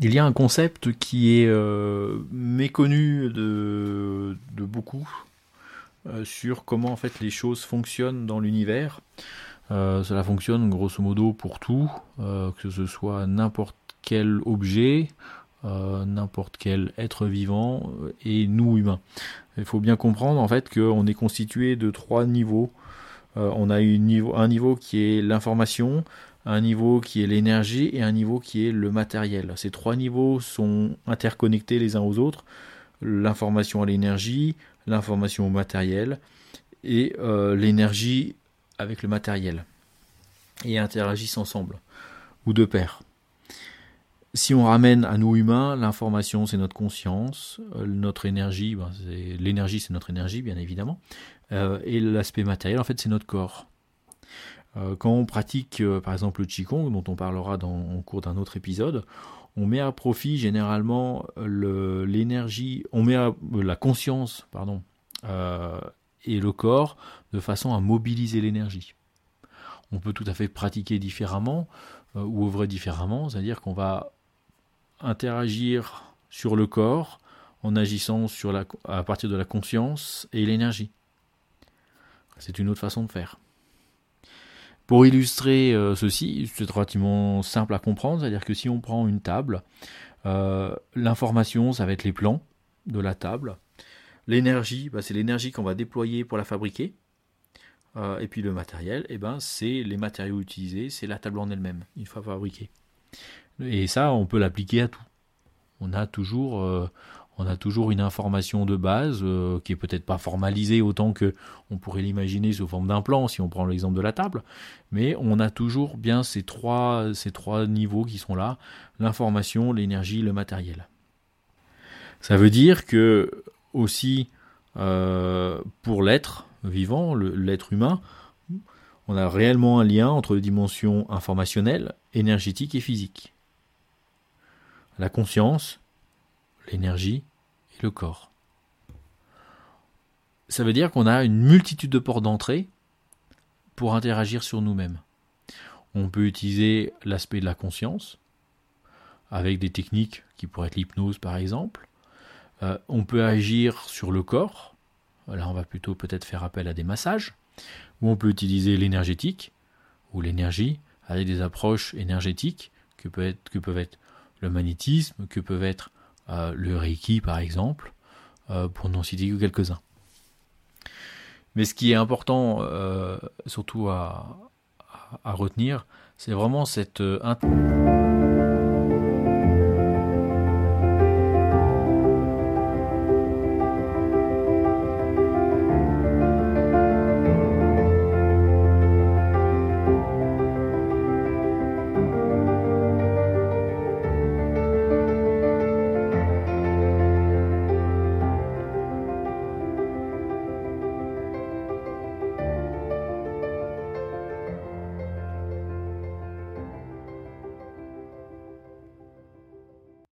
il y a un concept qui est euh, méconnu de, beaucoup euh, sur comment en fait les choses fonctionnent dans l'univers. Euh, cela fonctionne grosso modo pour tout, que ce soit n'importe quel objet, n'importe quel être vivant et nous humains. Il faut bien comprendre en fait qu'on est constitué de trois niveaux. On a un niveau qui est l'information, un niveau qui est l'énergie et un niveau qui est le matériel. Ces trois niveaux sont interconnectés les uns aux autres. L'information à l'énergie, l'information au matériel et euh, l'énergie avec le matériel. Et interagissent ensemble, ou de pair. Si on ramène à nous humains, l'information c'est notre conscience, euh, notre énergie, ben, l'énergie c'est notre énergie bien évidemment, euh, et l'aspect matériel en fait c'est notre corps. Euh, quand on pratique par exemple le Qigong, dont on parlera dans, au cours d'un autre épisode, on met à profit généralement l'énergie, on met la conscience, pardon, et le corps de façon à mobiliser l'énergie. On peut tout à fait pratiquer différemment ou œuvrer différemment, c'est-à-dire qu'on va interagir sur le corps en agissant à partir de la conscience et l'énergie. C'est une autre façon de faire. Pour illustrer euh, ceci, c'est relativement simple à comprendre, c'est-à-dire que si on prend une table, euh, l'information, ça va être les plans de la table. L'énergie, bah, c'est l'énergie qu'on va déployer pour la fabriquer. Euh, et puis le matériel, eh ben, c'est les matériaux utilisés, c'est la table en elle-même, une fois fabriquée. Et ça, on peut l'appliquer à tout. On a toujours, on a toujours une information de base euh, qui est peut-être pas formalisée autant que on pourrait l'imaginer sous forme d'un plan si on prend l'exemple de la table, mais on a toujours bien ces trois, ces trois niveaux qui sont là, l'information, l'énergie, le matériel. Ça veut dire que aussi euh, pour l'être vivant, l'être humain, on a réellement un lien entre les dimensions informationnelles, énergétiques et physiques. La conscience, l'énergie et le corps. Ça veut dire qu'on a une multitude de portes d'entrée pour interagir sur nous-mêmes. On peut utiliser l'aspect de la conscience, avec des techniques qui pourraient être l'hypnose par exemple. Euh, on peut agir sur le corps, là on va plutôt peut-être faire appel à des massages, ou on peut utiliser l'énergétique, ou l'énergie, avec des approches énergétiques que, peuvent être magnétisme, que peuvent être euh, le Reiki par exemple, euh, pour n'en citer que quelques-uns. Mais ce qui est important, euh, surtout à, à, retenir, c'est vraiment cette...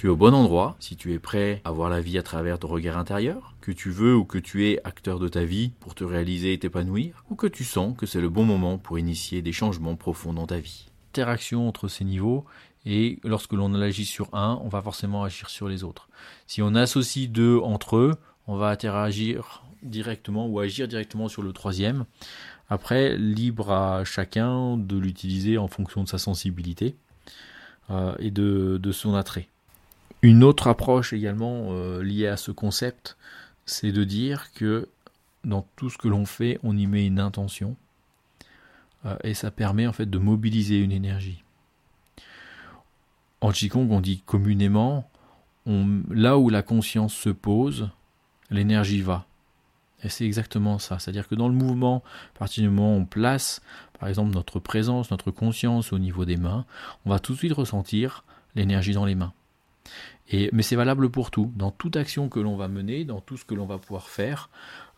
Tu es au bon endroit si tu es prêt à voir la vie à travers ton regard intérieur, que tu veux ou que tu es acteur de ta vie pour te réaliser et t'épanouir, ou que tu sens que c'est le bon moment pour initier des changements profonds dans ta vie. Interaction entre ces niveaux et lorsque l'on agit sur un, on va forcément agir sur les autres. Si on associe deux entre eux, on va interagir directement ou agir directement sur le troisième. Après, libre à chacun de l'utiliser en fonction de sa sensibilité euh, et de son attrait. Une autre approche également euh, liée à ce concept, c'est de dire que dans tout ce que l'on fait, on y met une intention euh, et ça permet en fait de mobiliser une énergie. En Qigong, on dit communément, là où la conscience se pose, l'énergie va. Et c'est exactement ça. C'est-à-dire que dans le mouvement, à partir du moment où on place, par exemple, notre présence, notre conscience au niveau des mains, on va tout de suite ressentir l'énergie dans les mains mais c'est valable pour tout. Dans toute action que l'on va mener, dans tout ce que l'on va pouvoir faire,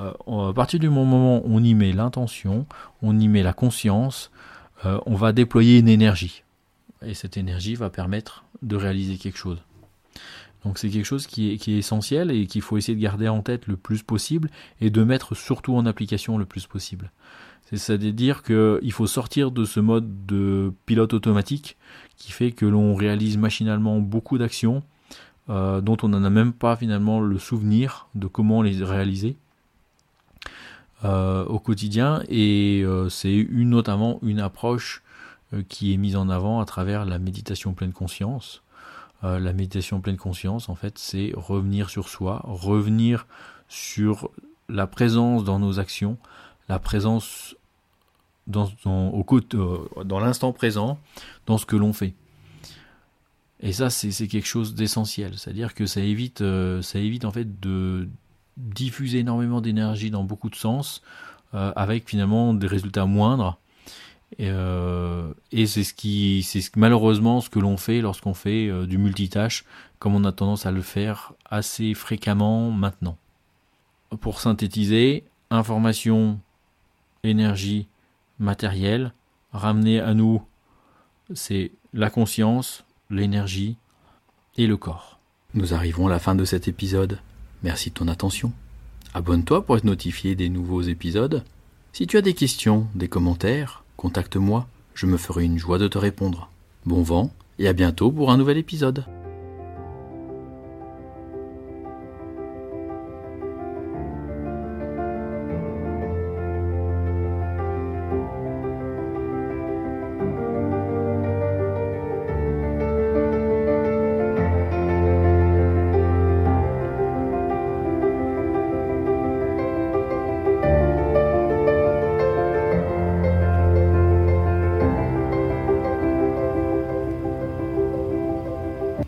euh, à partir du moment où on y met l'intention, on y met la conscience, euh, on va déployer une énergie. Et cette énergie va permettre de réaliser quelque chose. Donc c'est quelque chose qui est, essentiel et qu'il faut essayer de garder en tête le plus possible et de mettre surtout en application le plus possible. C'est-à-dire qu'il faut sortir de ce mode de pilote automatique qui fait que l'on réalise machinalement beaucoup d'actions euh, dont on n'en a même pas finalement le souvenir de comment les réaliser euh, au quotidien. Et euh, c'est notamment une approche qui est mise en avant à travers la méditation pleine conscience. La méditation pleine conscience, en fait, c'est revenir sur soi, revenir sur la présence dans nos actions, la présence dans, euh, l'instant présent, dans ce que l'on fait. Et ça, c'est quelque chose d'essentiel. C'est-à-dire que ça évite, euh, ça évite en fait de diffuser énormément d'énergie dans beaucoup de sens, euh, avec finalement des résultats moindres. Et, et c'est ce qui, c'est malheureusement ce que l'on fait lorsqu'on fait du multitâche, comme on a tendance à le faire assez fréquemment maintenant. Pour synthétiser, information, énergie, matériel, ramener à nous, c'est la conscience, l'énergie et le corps. Nous arrivons à la fin de cet épisode. Merci de ton attention. Abonne-toi pour être notifié des nouveaux épisodes. Si tu as des questions, des commentaires, contacte-moi, je me ferai une joie de te répondre. Bon vent et à bientôt pour un nouvel épisode.